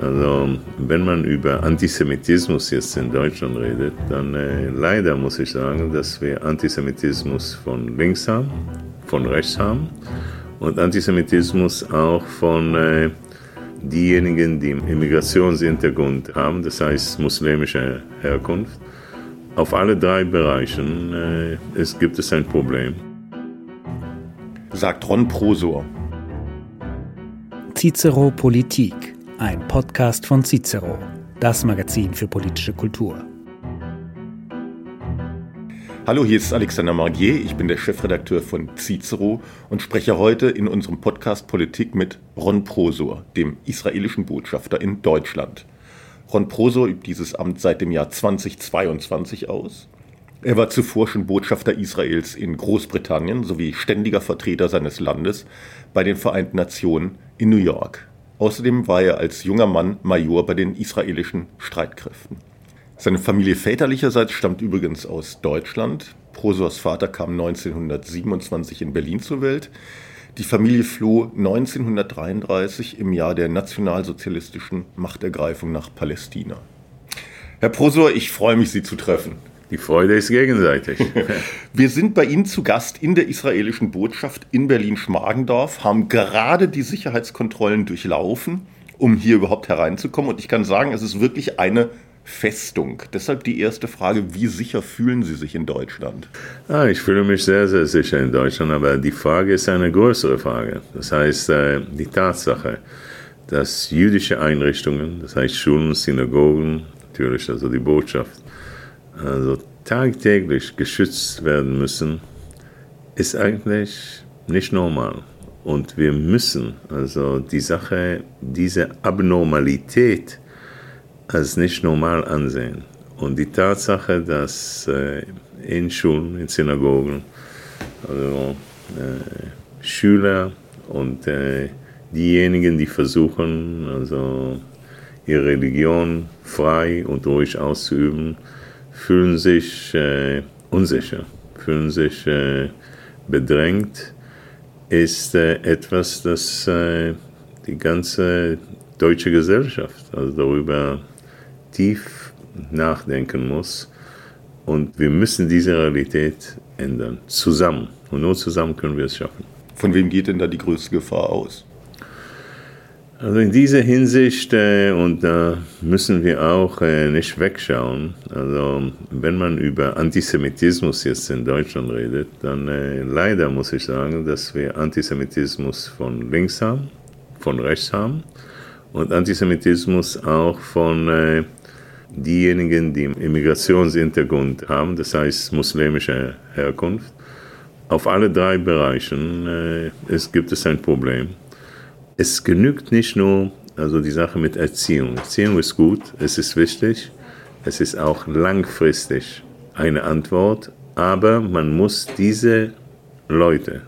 Also wenn man über Antisemitismus jetzt in Deutschland redet, dann äh, leider muss ich sagen, dass wir Antisemitismus von links haben, von rechts haben und Antisemitismus auch von äh, diejenigen, die Immigrationshintergrund haben, das heißt muslimische Herkunft. Auf alle drei Bereichen äh, es gibt es ein Problem. Sagt Ron Prosor. Cicero Politik, ein Podcast von Cicero, das Magazin für politische Kultur. Hallo, hier ist Alexander Margier, ich bin der Chefredakteur von Cicero und spreche heute in unserem Podcast Politik mit Ron Prosor, dem israelischen Botschafter in Deutschland. Ron Prosor übt dieses Amt seit dem Jahr 2022 aus. Er war zuvor schon Botschafter Israels in Großbritannien sowie ständiger Vertreter seines Landes bei den Vereinten Nationen in New York. Außerdem war er als junger Mann Major bei den israelischen Streitkräften. Seine Familie väterlicherseits stammt übrigens aus Deutschland. Prosors Vater kam 1927 in Berlin zur Welt. Die Familie floh 1933 im Jahr der nationalsozialistischen Machtergreifung nach Palästina. Herr Prosor, ich freue mich, Sie zu treffen. Die Freude ist gegenseitig. Wir sind bei Ihnen zu Gast in der israelischen Botschaft in Berlin-Schmargendorf, haben gerade die Sicherheitskontrollen durchlaufen, um hier überhaupt hereinzukommen. Und ich kann sagen, es ist wirklich eine Festung. Deshalb die erste Frage, wie sicher fühlen Sie sich in Deutschland? Ah, ich fühle mich sehr, sehr sicher in Deutschland, aber die Frage ist eine größere Frage. Das heißt, äh, die Tatsache, dass jüdische Einrichtungen, das heißt Schulen, Synagogen, natürlich also die Botschaft, also tagtäglich geschützt werden müssen, ist eigentlich nicht normal. Und wir müssen also die Sache, diese Abnormalität, als nicht normal ansehen. Und die Tatsache, dass äh, in Schulen, in Synagogen, also, äh, Schüler und äh, diejenigen, die versuchen, also ihre Religion frei und ruhig auszuüben, fühlen sich äh, unsicher, fühlen sich äh, bedrängt, ist äh, etwas, das die ganze deutsche Gesellschaft also darüber tief nachdenken muss. Und wir müssen diese Realität ändern, zusammen. Und nur zusammen können wir es schaffen. Von wem geht denn da die größte Gefahr aus? Also in dieser Hinsicht, äh, und da müssen wir auch äh, nicht wegschauen, also wenn man über Antisemitismus jetzt in Deutschland redet, dann äh, leider muss ich sagen, dass wir Antisemitismus von links haben, von rechts haben und Antisemitismus auch von äh, diejenigen, die Immigrationshintergrund haben, das heißt muslimische Herkunft. Auf alle drei Bereichen äh, es gibt es ein Problem. Es genügt nicht nur also die Sache mit Erziehung. Erziehung ist gut, es ist wichtig, es ist auch langfristig eine Antwort, aber man muss diese Leute,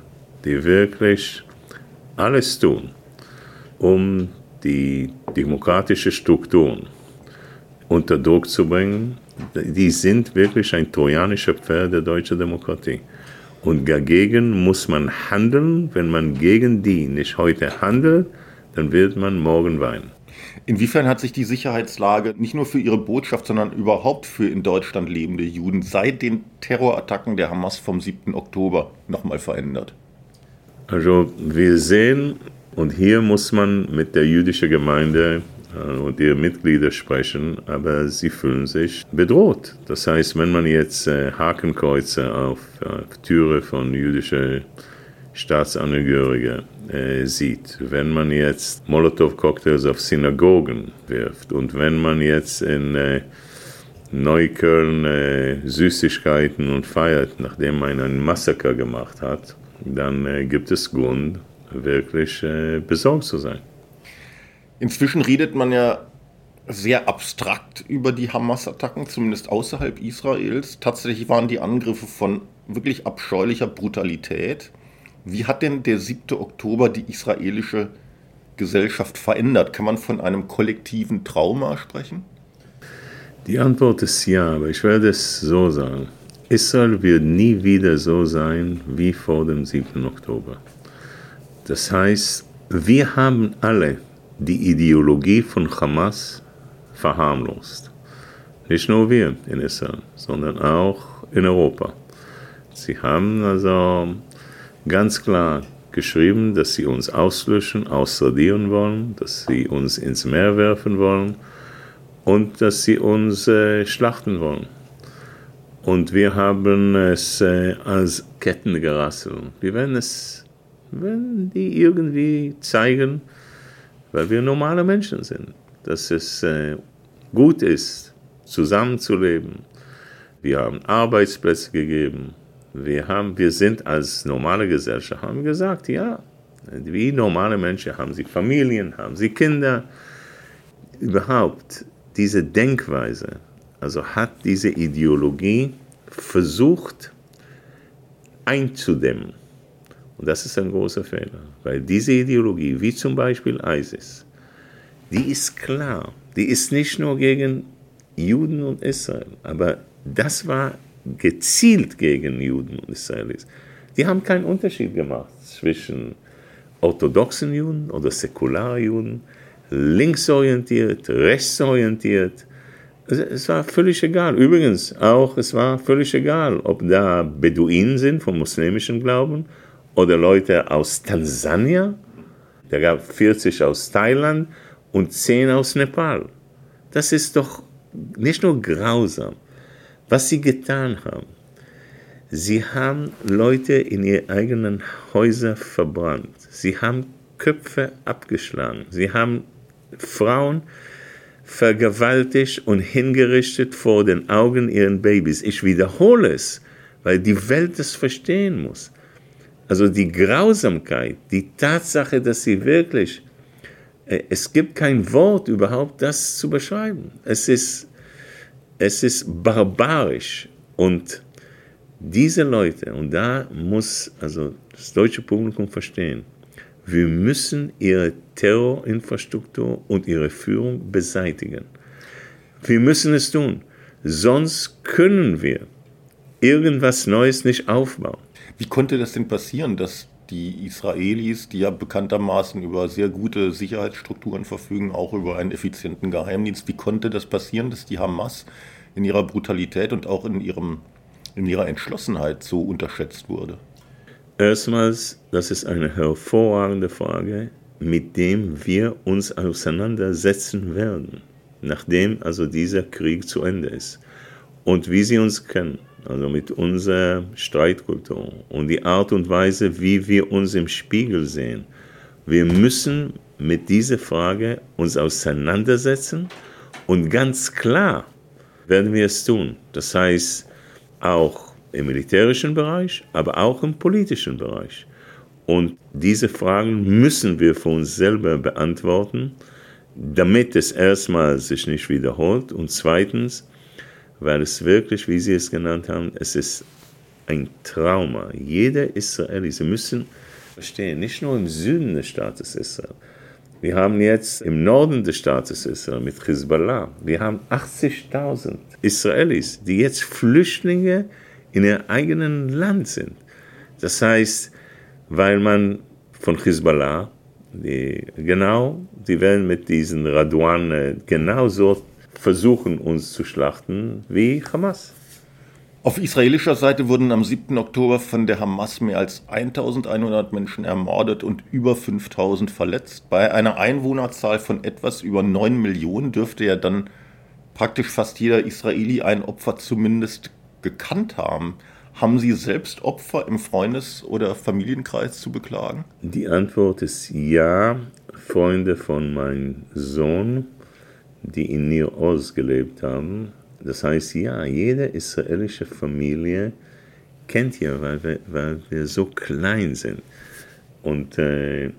die wirklich alles tun, um die demokratische Strukturen unter Druck zu bringen, die sind wirklich ein trojanischer Pferd der deutschen Demokratie. Und dagegen muss man handeln. Wenn man gegen die nicht heute handelt, dann wird man morgen weinen. Inwiefern hat sich die Sicherheitslage nicht nur für Ihre Botschaft, sondern überhaupt für in Deutschland lebende Juden seit den Terrorattacken der Hamas vom 7. Oktober nochmal verändert? Also wir sehen, und hier muss man mit der jüdischen Gemeinde und ihre Mitglieder sprechen, aber sie fühlen sich bedroht. Das heißt, wenn man jetzt äh, Hakenkreuze auf äh, Türe von jüdischen Staatsangehörigen äh, sieht, wenn man jetzt Molotow-Cocktails auf Synagogen wirft und wenn man jetzt in äh, Neukölln äh, Süßigkeiten und feiert, nachdem man ein Massaker gemacht hat, dann äh, gibt es Grund, wirklich äh, besorgt zu sein. Inzwischen redet man ja sehr abstrakt über die Hamas-Attacken, zumindest außerhalb Israels. Tatsächlich waren die Angriffe von wirklich abscheulicher Brutalität. Wie hat denn der 7. Oktober die israelische Gesellschaft verändert? Kann man von einem kollektiven Trauma sprechen? Die Antwort ist ja, aber ich werde es so sagen. Israel wird nie wieder so sein wie vor dem 7. Oktober. Das heißt, wir haben alle die Ideologie von Hamas verharmlost. Nicht nur wir in Israel, sondern auch in Europa. Sie haben also ganz klar geschrieben, dass sie uns auslöschen, ausradieren wollen, dass sie uns ins Meer werfen wollen und dass sie uns äh, schlachten wollen. Und wir haben es äh, als Ketten gerasselt. Wir werden es, wenn die irgendwie zeigen, weil wir normale Menschen sind, dass es äh, gut ist, zusammenzuleben. Wir haben Arbeitsplätze gegeben. Wir, haben, wir sind als normale Gesellschaft, haben gesagt, ja, wie normale Menschen haben sie Familien, haben sie Kinder. Überhaupt diese Denkweise, also hat diese Ideologie versucht einzudämmen. Und das ist ein großer Fehler, weil diese Ideologie, wie zum Beispiel ISIS, die ist klar, die ist nicht nur gegen Juden und Israel, aber das war gezielt gegen Juden und Israelis. Die haben keinen Unterschied gemacht zwischen orthodoxen Juden oder säkularen Juden, linksorientiert, rechtsorientiert. Es war völlig egal. Übrigens auch, es war völlig egal, ob da Beduinen sind vom muslimischen Glauben oder Leute aus Tansania. Da gab 40 aus Thailand und 10 aus Nepal. Das ist doch nicht nur grausam, was sie getan haben. Sie haben Leute in ihre eigenen Häuser verbrannt. Sie haben Köpfe abgeschlagen. Sie haben Frauen vergewaltigt und hingerichtet vor den Augen ihren Babys. Ich wiederhole es, weil die Welt es verstehen muss. Also die Grausamkeit, die Tatsache, dass sie wirklich, äh, es gibt kein Wort überhaupt, das zu beschreiben. Es ist, es ist barbarisch und diese Leute, und da muss also das deutsche Publikum verstehen, wir müssen ihre Terrorinfrastruktur und ihre Führung beseitigen. Wir müssen es tun, sonst können wir irgendwas Neues nicht aufbauen. Wie konnte das denn passieren, dass die Israelis, die ja bekanntermaßen über sehr gute Sicherheitsstrukturen verfügen, auch über einen effizienten Geheimdienst, wie konnte das passieren, dass die Hamas in ihrer Brutalität und auch in, ihrem, in ihrer Entschlossenheit so unterschätzt wurde? Erstmals, das ist eine hervorragende Frage, mit dem wir uns auseinandersetzen werden, nachdem also dieser Krieg zu Ende ist. Und wie Sie uns kennen, also mit unserer Streitkultur und die Art und Weise, wie wir uns im Spiegel sehen. Wir müssen mit dieser Frage uns auseinandersetzen und ganz klar werden wir es tun. Das heißt, auch im militärischen Bereich, aber auch im politischen Bereich. Und diese Fragen müssen wir für uns selber beantworten, damit es erstmal sich nicht wiederholt und zweitens, weil es wirklich, wie Sie es genannt haben, es ist ein Trauma. Jeder Israeli, Sie müssen verstehen, nicht nur im Süden des Staates Israel. Wir haben jetzt im Norden des Staates Israel mit Hezbollah, wir haben 80.000 Israelis, die jetzt Flüchtlinge in ihrem eigenen Land sind. Das heißt, weil man von Hezbollah, die, genau, die werden mit diesen Radwan äh, genauso versuchen, uns zu schlachten wie Hamas. Auf israelischer Seite wurden am 7. Oktober von der Hamas mehr als 1100 Menschen ermordet und über 5000 verletzt. Bei einer Einwohnerzahl von etwas über 9 Millionen dürfte ja dann praktisch fast jeder Israeli ein Opfer zumindest gekannt haben. Haben Sie selbst Opfer im Freundes- oder Familienkreis zu beklagen? Die Antwort ist ja. Freunde von meinem Sohn, die in Nir Oz gelebt haben. Das heißt, ja, jede israelische Familie kennt ja, weil wir, weil wir so klein sind. Und, äh,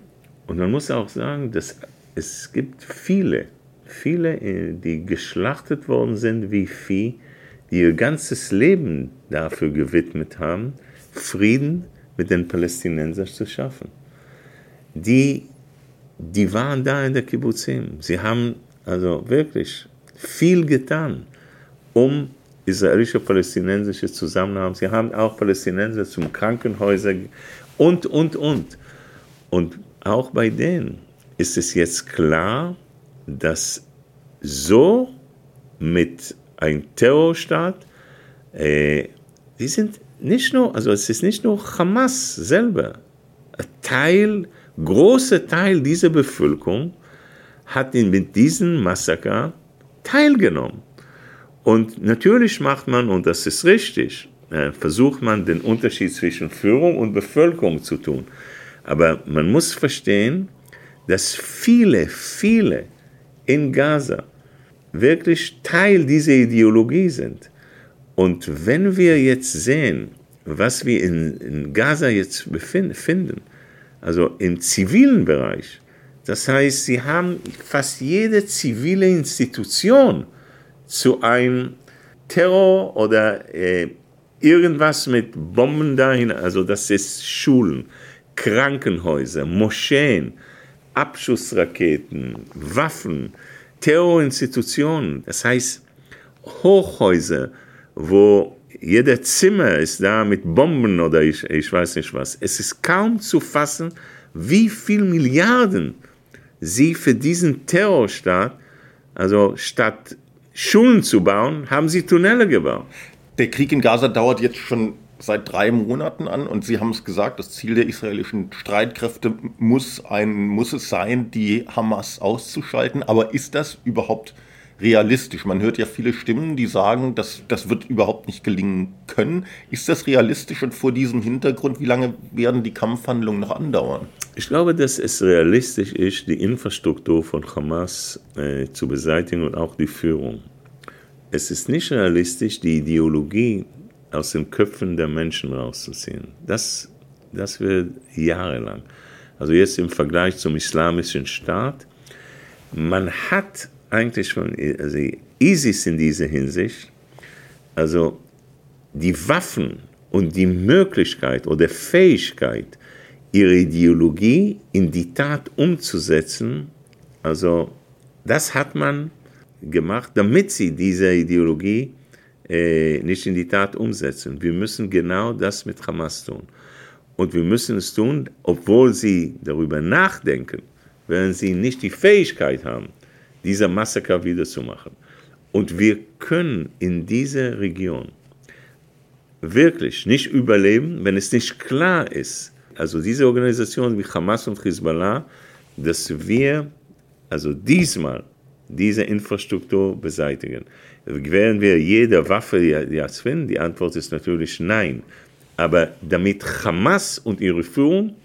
und man muss auch sagen, dass es gibt viele, viele, äh, die geschlachtet worden sind wie Vieh die ihr ganzes Leben dafür gewidmet haben, Frieden mit den Palästinensern zu schaffen. Die, die waren da in der Kibbutzim. Sie haben also wirklich viel getan, um israelische palästinensische Zusammenhalt. Sie haben auch Palästinenser zum Krankenhäuser und, und, und. Und auch bei denen ist es jetzt klar, dass so mit einem Terrorstaat, äh, die sind nicht nur, also es ist nicht nur Hamas selber, ein Teil, großer Teil dieser Bevölkerung hat mit diesem Massaker teilgenommen. Und natürlich macht man, und das ist richtig, äh, versucht man den Unterschied zwischen Führung und Bevölkerung zu tun. Aber man muss verstehen, dass viele, viele in Gaza wirklich Teil dieser Ideologie sind. Und wenn wir jetzt sehen, was wir in, in Gaza jetzt befinden, finden, also im zivilen Bereich, das heißt, sie haben fast jede zivile Institution zu einem Terror oder äh, irgendwas mit Bomben dahin, also das ist Schulen, Krankenhäuser, Moscheen, Abschussraketen, Waffen, Terrorinstitutionen, das heißt Hochhäuser, wo jeder Zimmer ist da mit Bomben oder ich, ich weiß nicht was. Es ist kaum zu fassen, wie viel Milliarden sie für diesen Terrorstaat, also statt Schulen zu bauen, haben sie Tunnele gebaut. Der Krieg in Gaza dauert jetzt schon seit drei Monaten an und Sie haben es gesagt, das Ziel der israelischen Streitkräfte muss, ein, muss es sein, die Hamas auszuschalten. Aber ist das überhaupt realistisch? Man hört ja viele Stimmen, die sagen, dass das wird überhaupt nicht gelingen können. Ist das realistisch und vor diesem Hintergrund, wie lange werden die Kampfhandlungen noch andauern? Ich glaube, dass es realistisch ist, die Infrastruktur von Hamas äh, zu beseitigen und auch die Führung. Es ist nicht realistisch, die Ideologie aus den Köpfen der Menschen rauszuziehen. Das, das wird jahrelang. Also jetzt im Vergleich zum islamischen Staat, man hat eigentlich schon, also ISIS in dieser Hinsicht, also die Waffen und die Möglichkeit oder Fähigkeit, ihre Ideologie in die Tat umzusetzen, also das hat man gemacht, damit sie diese Ideologie äh, nicht in die Tat umsetzen. Wir müssen genau das mit Hamas tun. Und wir müssen es tun, obwohl sie darüber nachdenken, wenn sie nicht die Fähigkeit haben, dieser Massaker wiederzumachen. Und wir können in dieser Region wirklich nicht überleben, wenn es nicht klar ist, also diese Organisationen wie Hamas und Hezbollah, dass wir also diesmal diese Infrastruktur beseitigen. Werden wir jede Waffe jetzt finden? Die Antwort ist natürlich nein. Aber damit Hamas und ihre Führung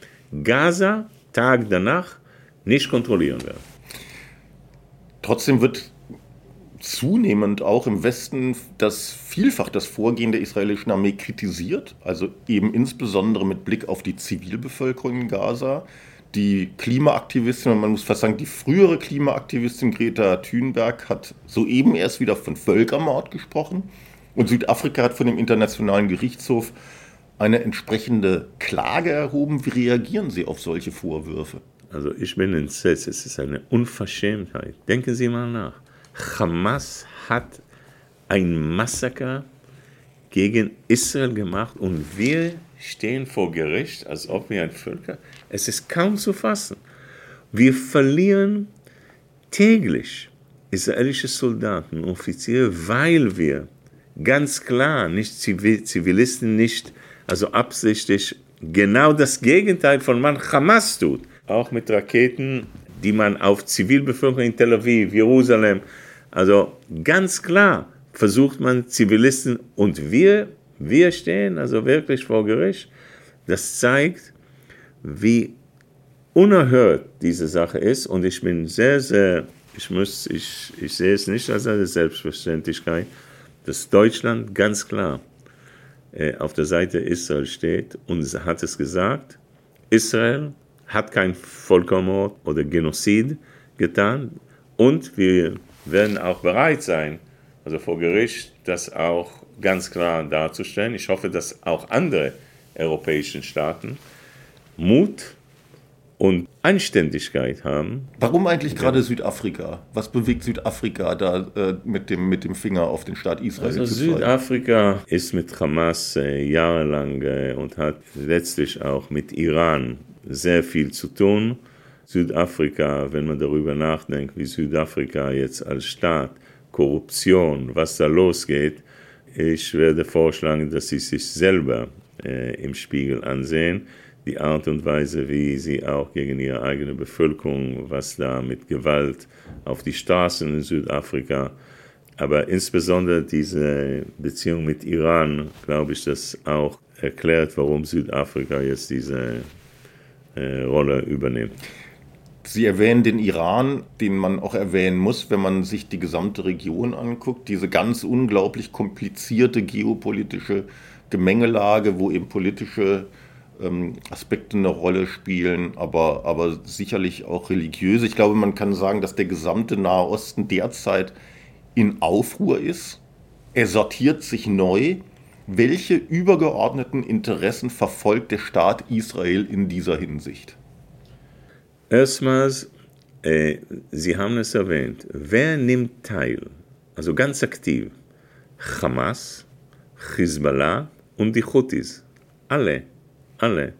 Gaza Tag danach nicht kontrollieren werden. Trotzdem wird zunehmend auch im Westen das vielfach das Vorgehen der israelischen Armee kritisiert, also eben insbesondere mit Blick auf die Zivilbevölkerung in Gaza. Die Klimaaktivistin, man muss fast sagen, die frühere Klimaaktivistin Greta Thunberg hat soeben erst wieder von Völkermord gesprochen. Und Südafrika hat von dem Internationalen Gerichtshof eine entsprechende Klage erhoben. Wie reagieren Sie auf solche Vorwürfe? Also ich bin entsetzt, es ist eine Unverschämtheit. Denken Sie mal nach. Hamas hat ein Massaker gegen Israel gemacht und wir stehen vor Gericht, als ob wir ein Völker. Es ist kaum zu fassen. Wir verlieren täglich israelische Soldaten, Offiziere, weil wir ganz klar nicht Zivilisten nicht, also absichtlich genau das Gegenteil von man Hamas tut. Auch mit Raketen, die man auf Zivilbevölkerung in Tel Aviv, Jerusalem, also ganz klar versucht man Zivilisten und wir wir stehen also wirklich vor Gericht. Das zeigt, wie unerhört diese Sache ist. Und ich bin sehr, sehr, ich, muss, ich, ich sehe es nicht als eine Selbstverständlichkeit, dass Deutschland ganz klar äh, auf der Seite Israel steht und hat es gesagt, Israel hat kein Völkermord oder Genozid getan und wir werden auch bereit sein, also vor Gericht, das auch ganz klar darzustellen. Ich hoffe, dass auch andere europäische Staaten Mut und Anständigkeit haben. Warum eigentlich gerade Südafrika? Was bewegt Südafrika da äh, mit, dem, mit dem Finger auf den Staat Israel also zu zeigen? Südafrika ist mit Hamas äh, jahrelang äh, und hat letztlich auch mit Iran sehr viel zu tun. Südafrika, wenn man darüber nachdenkt, wie Südafrika jetzt als Staat, Korruption, was da losgeht, ich werde vorschlagen, dass sie sich selber äh, im Spiegel ansehen, die Art und Weise, wie sie auch gegen ihre eigene Bevölkerung, was da mit Gewalt auf die Straßen in Südafrika, aber insbesondere diese Beziehung mit Iran, glaube ich, das auch erklärt, warum Südafrika jetzt diese Rolle übernimmt. Sie erwähnen den Iran, den man auch erwähnen muss, wenn man sich die gesamte Region anguckt. Diese ganz unglaublich komplizierte geopolitische Gemengelage, wo eben politische ähm, Aspekte eine Rolle spielen, aber, aber sicherlich auch religiöse. Ich glaube, man kann sagen, dass der gesamte Nahe Osten derzeit in Aufruhr ist. Er sortiert sich neu. Welche übergeordneten Interessen verfolgt der Staat Israel in dieser Hinsicht? Erstmals, äh, Sie haben es erwähnt, wer nimmt teil? Also ganz aktiv. Hamas, Hezbollah und die Houthis. Alle, alle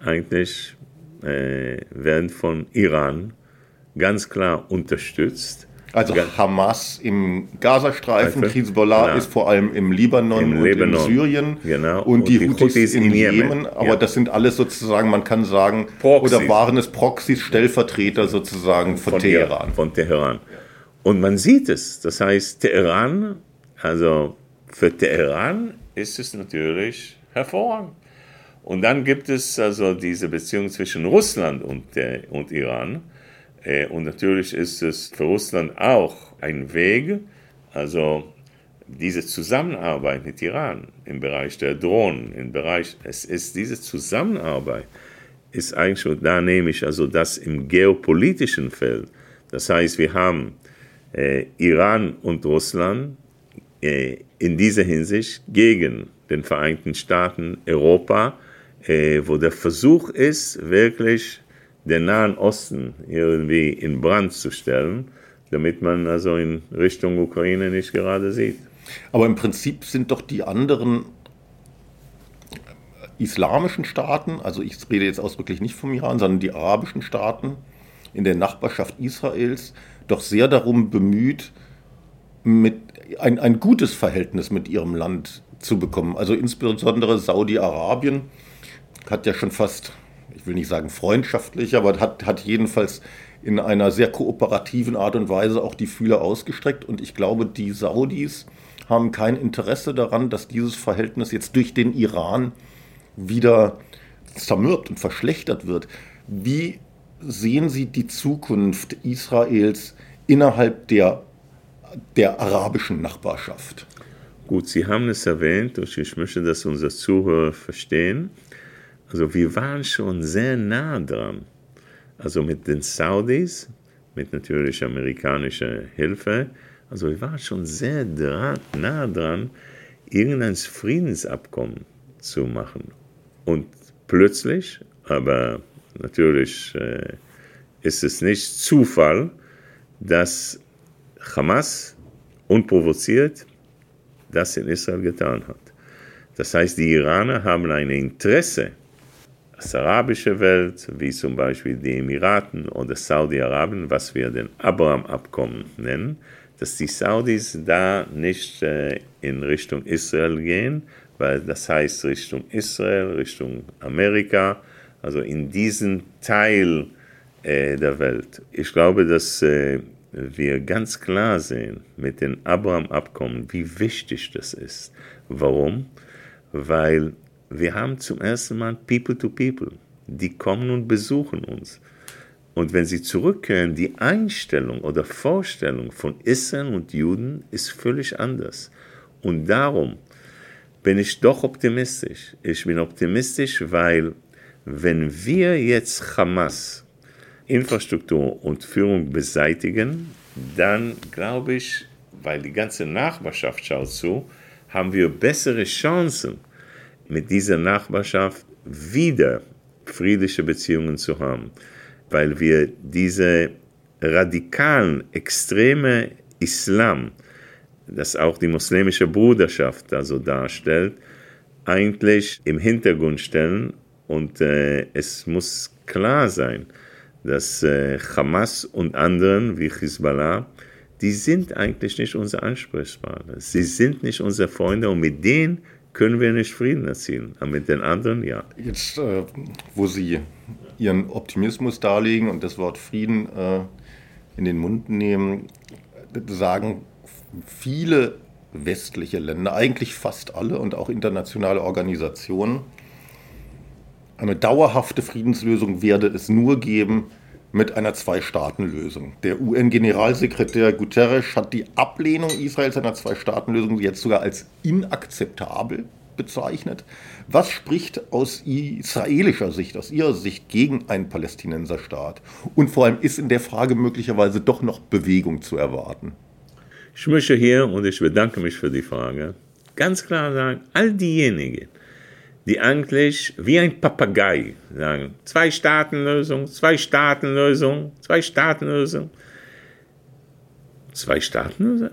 eigentlich äh, werden von Iran ganz klar unterstützt. Also Hamas im Gazastreifen, Hezbollah genau. ist vor allem im Libanon Im und Libanon. in Syrien genau. und, und die, die Houthis in, in Jemen. Jemen. Aber ja. das sind alles sozusagen, man kann sagen, Proxys. oder waren es Proxys, Stellvertreter sozusagen von, von Teheran. Von Teheran. Und man sieht es. Das heißt, Teheran, also für Teheran ist es natürlich hervorragend. Und dann gibt es also diese Beziehung zwischen Russland und, der, und Iran und natürlich ist es für Russland auch ein Weg, also diese Zusammenarbeit mit Iran im Bereich der Drohnen, im Bereich, es ist diese Zusammenarbeit, ist eigentlich, da nehme ich also das im geopolitischen Feld. Das heißt, wir haben äh, Iran und Russland äh, in dieser Hinsicht gegen den Vereinigten Staaten, Europa, äh, wo der Versuch ist, wirklich den Nahen Osten irgendwie in Brand zu stellen, damit man also in Richtung Ukraine nicht gerade sieht. Aber im Prinzip sind doch die anderen islamischen Staaten, also ich rede jetzt ausdrücklich nicht vom Iran, sondern die arabischen Staaten in der Nachbarschaft Israels, doch sehr darum bemüht, mit ein, ein gutes Verhältnis mit ihrem Land zu bekommen. Also insbesondere Saudi-Arabien hat ja schon fast ich will nicht sagen freundschaftlich, aber hat, hat jedenfalls in einer sehr kooperativen Art und Weise auch die Fühler ausgestreckt. Und ich glaube, die Saudis haben kein Interesse daran, dass dieses Verhältnis jetzt durch den Iran wieder zermürbt und verschlechtert wird. Wie sehen Sie die Zukunft Israels innerhalb der, der arabischen Nachbarschaft? Gut, Sie haben es erwähnt und ich möchte, dass unsere Zuhörer verstehen. Also wir waren schon sehr nah dran. Also mit den Saudis, mit natürlich amerikanischer Hilfe. Also wir waren schon sehr dran, nah dran, irgendein Friedensabkommen zu machen. Und plötzlich, aber natürlich äh, ist es nicht Zufall, dass Hamas unprovoziert das in Israel getan hat. Das heißt, die Iraner haben ein Interesse, das arabische Welt, wie zum Beispiel die Emiraten oder Saudi-Arabien, was wir den Abraham-Abkommen nennen, dass die Saudis da nicht äh, in Richtung Israel gehen, weil das heißt Richtung Israel, Richtung Amerika, also in diesen Teil äh, der Welt. Ich glaube, dass äh, wir ganz klar sehen mit dem Abraham-Abkommen, wie wichtig das ist. Warum? Weil wir haben zum ersten Mal People to People. Die kommen und besuchen uns. Und wenn sie zurückkehren, die Einstellung oder Vorstellung von Israel und Juden ist völlig anders. Und darum bin ich doch optimistisch. Ich bin optimistisch, weil wenn wir jetzt Hamas Infrastruktur und Führung beseitigen, dann glaube ich, weil die ganze Nachbarschaft schaut zu, haben wir bessere Chancen, mit dieser Nachbarschaft wieder friedliche Beziehungen zu haben, weil wir diese radikalen, extreme Islam, das auch die muslimische Bruderschaft also darstellt, eigentlich im Hintergrund stellen und äh, es muss klar sein, dass äh, Hamas und anderen wie Hezbollah, die sind eigentlich nicht unsere Ansprechpartner. Sie sind nicht unsere Freunde und mit denen können wir nicht Frieden erzielen. Aber mit den anderen ja. Jetzt, äh, wo Sie Ihren Optimismus darlegen und das Wort Frieden äh, in den Mund nehmen, sagen viele westliche Länder, eigentlich fast alle und auch internationale Organisationen, eine dauerhafte Friedenslösung werde es nur geben mit einer Zwei-Staaten-Lösung. Der UN-Generalsekretär Guterres hat die Ablehnung Israels einer Zwei-Staaten-Lösung jetzt sogar als inakzeptabel bezeichnet. Was spricht aus israelischer Sicht, aus Ihrer Sicht gegen einen Palästinenserstaat? Und vor allem ist in der Frage möglicherweise doch noch Bewegung zu erwarten? Ich möchte hier, und ich bedanke mich für die Frage, ganz klar sagen, all diejenigen, die eigentlich wie ein Papagei sagen, zwei Staatenlösung, zwei Staatenlösung, zwei Staatenlösung. Zwei Staatenlösung,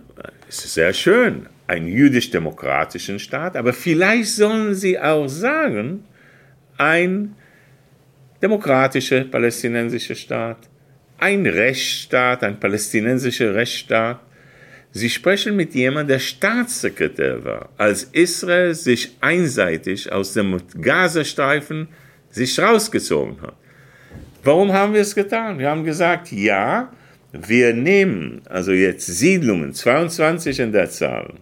es ist sehr schön, ein jüdisch-demokratischen Staat, aber vielleicht sollen sie auch sagen, ein demokratischer palästinensischer Staat, ein Rechtsstaat, ein palästinensischer Rechtsstaat, Sie sprechen mit jemandem, der Staatssekretär war, als Israel sich einseitig aus dem Gazastreifen sich rausgezogen hat. Warum haben wir es getan? Wir haben gesagt, ja, wir nehmen also jetzt Siedlungen, 22 in der Zahl,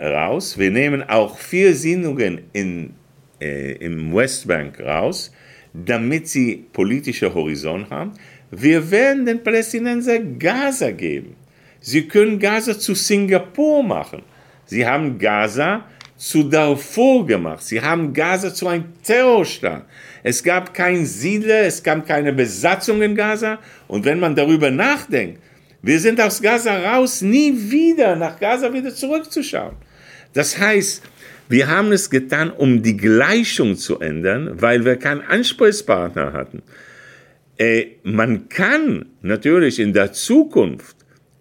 raus. Wir nehmen auch vier Siedlungen in, äh, im Westbank raus, damit sie politische Horizont haben. Wir werden den Palästinensern Gaza geben. Sie können Gaza zu Singapur machen. Sie haben Gaza zu Darfur gemacht. Sie haben Gaza zu einem Terrorstaat. Es gab keinen Siedler, es gab keine Besatzung in Gaza. Und wenn man darüber nachdenkt, wir sind aus Gaza raus, nie wieder nach Gaza wieder zurückzuschauen. Das heißt, wir haben es getan, um die Gleichung zu ändern, weil wir keinen Ansprechpartner hatten. Äh, man kann natürlich in der Zukunft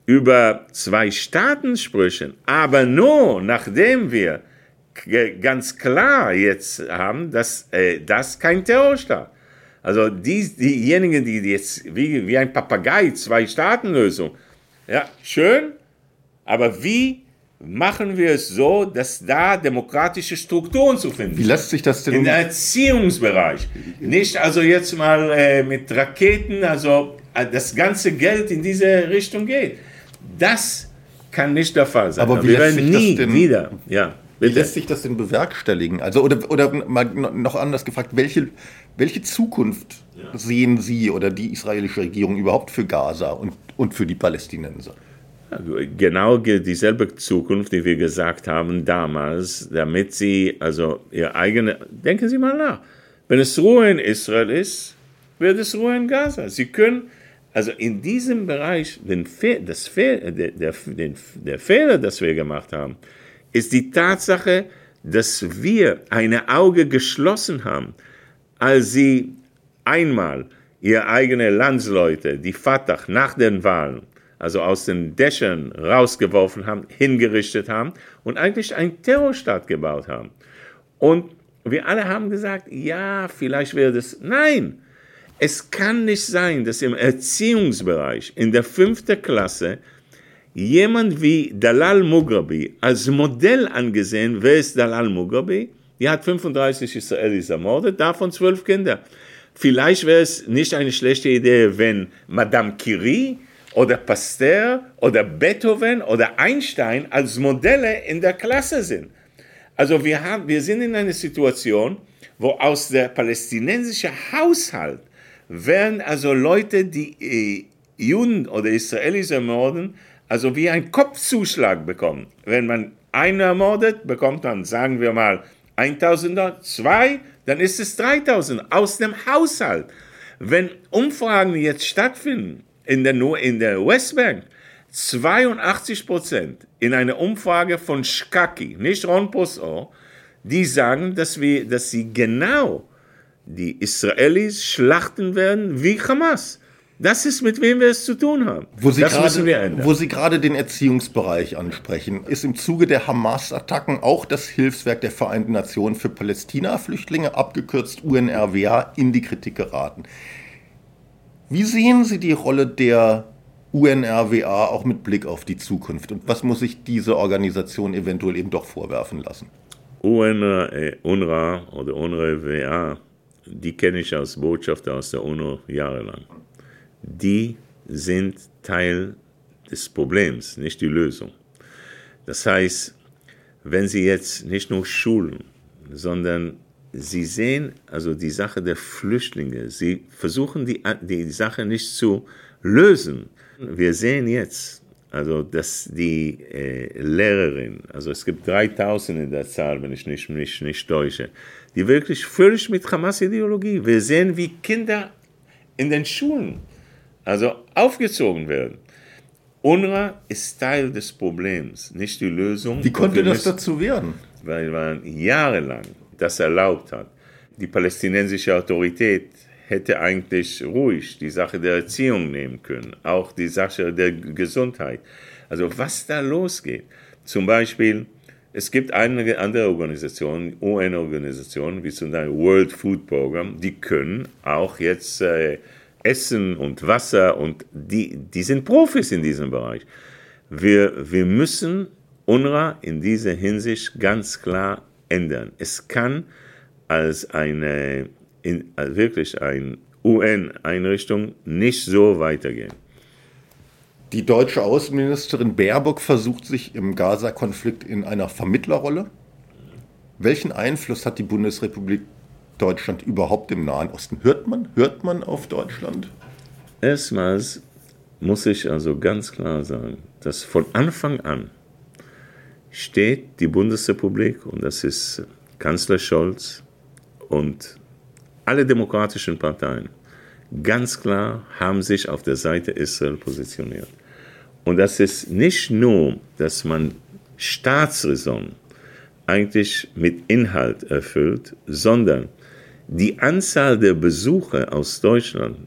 über zwei Staaten sprechen, aber nur nachdem wir ganz klar jetzt haben, dass äh, das kein Terrorstaat. Also die, diejenigen, die jetzt wie, wie ein Papagei zwei Staatenlösung, ja, schön, aber wie machen wir es so, dass da demokratische Strukturen zu finden sind? Wie lässt sich das denn? Im Erziehungsbereich. Nicht also jetzt mal äh, mit Raketen, also äh, das ganze Geld in diese Richtung geht. Das kann nicht der Fall sein. Aber wie wir lässt sich nie das denn, wieder. Ja, Wie lässt sich das denn bewerkstelligen? Also oder, oder mal noch anders gefragt, welche, welche Zukunft ja. sehen Sie oder die israelische Regierung überhaupt für Gaza und, und für die Palästinenser? Genau dieselbe Zukunft, die wir gesagt haben damals, damit sie also ihr eigene. Denken Sie mal nach. Wenn es Ruhe in Israel ist, wird es Ruhe in Gaza. Sie können also in diesem Bereich, den das der, der, den, der Fehler, das wir gemacht haben, ist die Tatsache, dass wir ein Auge geschlossen haben, als sie einmal ihre eigenen Landsleute, die Fatah, nach den Wahlen, also aus den Dächern rausgeworfen haben, hingerichtet haben und eigentlich einen Terrorstaat gebaut haben. Und wir alle haben gesagt, ja, vielleicht wäre das, nein, es kann nicht sein, dass im Erziehungsbereich in der fünften Klasse jemand wie Dalal Mugabe als Modell angesehen, wer ist Dalal Mugabe? Die hat 35 Israelis ermordet, davon zwölf Kinder. Vielleicht wäre es nicht eine schlechte Idee, wenn Madame Curie oder Pasteur oder Beethoven oder Einstein als Modelle in der Klasse sind. Also wir, haben, wir sind in einer Situation, wo aus der palästinensischen Haushalt werden also Leute, die äh, Juden oder Israelis ermorden, also wie ein Kopfzuschlag bekommen. Wenn man einen ermordet, bekommt man, sagen wir mal, 1000, zwei, dann ist es 3000 aus dem Haushalt. Wenn Umfragen jetzt stattfinden in der, in der Westbank, 82 Prozent in einer Umfrage von Shkaki, nicht Ron Poso, die sagen, dass, wir, dass sie genau die Israelis schlachten werden wie Hamas. Das ist, mit wem wir es zu tun haben. Wo Sie, das gerade, müssen wir ändern. wo Sie gerade den Erziehungsbereich ansprechen, ist im Zuge der Hamas-Attacken auch das Hilfswerk der Vereinten Nationen für Palästina-Flüchtlinge, abgekürzt UNRWA, in die Kritik geraten. Wie sehen Sie die Rolle der UNRWA auch mit Blick auf die Zukunft? Und was muss sich diese Organisation eventuell eben doch vorwerfen lassen? UNRWA oder UNRWA, die kenne ich als Botschafter aus der UNO jahrelang. Die sind Teil des Problems, nicht die Lösung. Das heißt, wenn Sie jetzt nicht nur schulen, sondern Sie sehen also die Sache der Flüchtlinge, Sie versuchen die, die Sache nicht zu lösen. Wir sehen jetzt, also dass die äh, Lehrerin, also es gibt 3000 in der Zahl, wenn ich nicht, nicht, nicht täusche, die wirklich völlig mit Hamas-Ideologie, wir sehen, wie Kinder in den Schulen also aufgezogen werden. UNRWA ist Teil des Problems, nicht die Lösung. Wie konnte das dazu werden? Weil man jahrelang das erlaubt hat. Die palästinensische Autorität hätte eigentlich ruhig die Sache der Erziehung nehmen können, auch die Sache der Gesundheit. Also was da losgeht. Zum Beispiel, es gibt einige andere Organisationen, UN-Organisationen, wie zum Beispiel World Food Program, die können auch jetzt äh, Essen und Wasser und die, die sind Profis in diesem Bereich. Wir, wir müssen UNRWA in dieser Hinsicht ganz klar ändern. Es kann als eine in, als wirklich eine UN-Einrichtung nicht so weitergehen. Die deutsche Außenministerin Baerbock versucht sich im Gaza-Konflikt in einer Vermittlerrolle. Welchen Einfluss hat die Bundesrepublik Deutschland überhaupt im Nahen Osten? Hört man, hört man auf Deutschland? Erstmals muss ich also ganz klar sagen, dass von Anfang an steht die Bundesrepublik, und das ist Kanzler Scholz und alle demokratischen Parteien, ganz klar haben sich auf der Seite Israel positioniert. Und das ist nicht nur, dass man Staatsräson eigentlich mit Inhalt erfüllt, sondern die Anzahl der Besucher aus Deutschland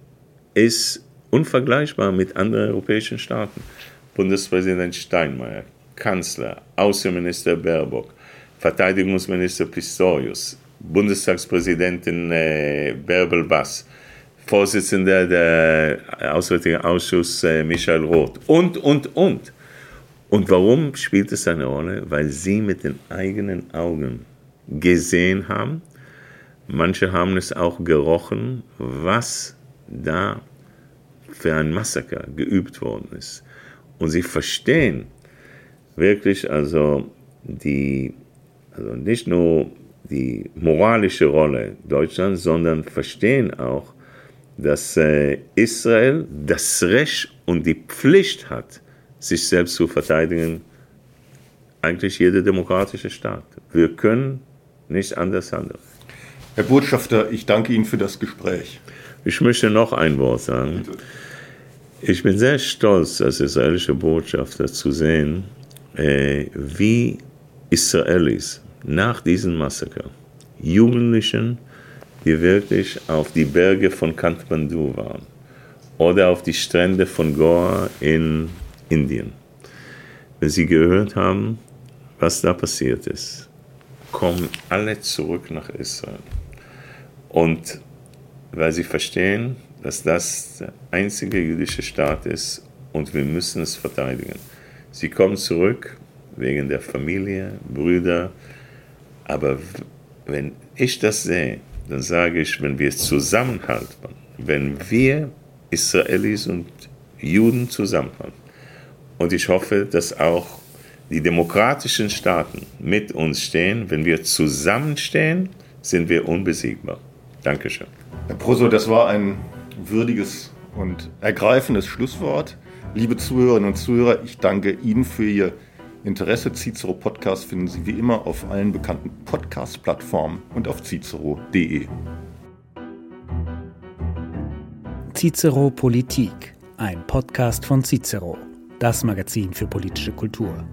ist unvergleichbar mit anderen europäischen Staaten. Bundespräsident Steinmeier, Kanzler, Außenminister Baerbock, Verteidigungsminister Pistorius, Bundestagspräsidentin äh, Bärbel Bass, Vorsitzender der Auswärtigen Ausschuss äh, Michael Roth und, und, und. Und warum spielt es eine Rolle? Weil sie mit den eigenen Augen gesehen haben, Manche haben es auch gerochen, was da für ein Massaker geübt worden ist. Und sie verstehen wirklich also die, also nicht nur die moralische Rolle Deutschlands, sondern verstehen auch, dass äh, Israel das Recht und die Pflicht hat, sich selbst zu verteidigen, eigentlich jeder demokratische Staat. Wir können nicht anders handeln. Herr Botschafter, ich danke Ihnen für das Gespräch. Ich möchte noch ein Wort sagen. Ich bin sehr stolz, als israelischer Botschafter zu sehen, äh, wie Israelis nach diesem Massaker, Jugendlichen, die wirklich auf die Berge von Kathmandu waren oder auf die Strände von Goa in Indien, wenn sie gehört haben, was da passiert ist, kommen alle zurück nach Israel. Und weil sie verstehen, dass das der einzige jüdische Staat ist und wir müssen es verteidigen. Sie kommen zurück wegen der Familie, Brüder, aber wenn ich das sehe, dann sage ich, wenn wir zusammenhalten, wenn wir Israelis und Juden zusammenhalten, und ich hoffe, dass auch die demokratischen Staaten mit uns stehen, wenn wir zusammenstehen, sind wir unbesiegbar. Dankeschön. Herr Proso, das war ein würdiges und ergreifendes Schlusswort. Liebe Zuhörerinnen und Zuhörer, ich danke Ihnen für Ihr Interesse. Cicero Podcast finden Sie wie immer auf allen bekannten Podcast-Plattformen und auf cicero.de. Cicero Politik, ein Podcast von Cicero, das Magazin für politische Kultur.